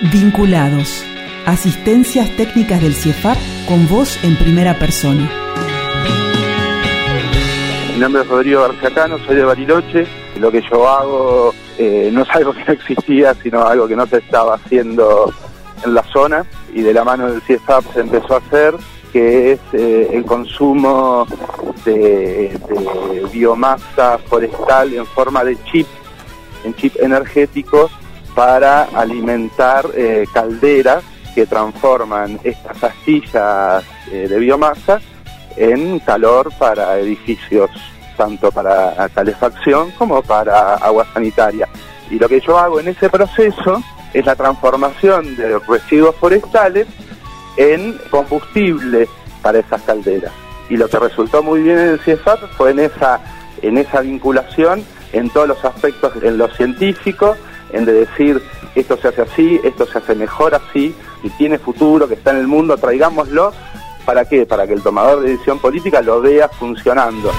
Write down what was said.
Vinculados. Asistencias técnicas del CIEFAP con voz en primera persona. Mi nombre es Rodrigo García Cano, soy de Bariloche. Lo que yo hago eh, no es algo que no existía, sino algo que no se estaba haciendo en la zona y de la mano del CIEFAP se empezó a hacer, que es eh, el consumo de, biomasa forestal en forma de chip, en chip energéticos para alimentar eh, calderas que transforman estas astillas de biomasa en calor para edificios, tanto para calefacción como para agua sanitaria. Y lo que yo hago en ese proceso es la transformación de residuos forestales en combustible para esas calderas. Y lo que resultó muy bien en el CIEFAP fue en esa, en esa vinculación en todos los aspectos, en lo científico, en de decir esto se hace así, esto se hace mejor así, y tiene futuro, que está en el mundo, traigámoslo ¿Para qué? Para que el tomador de decisión política lo vea funcionando.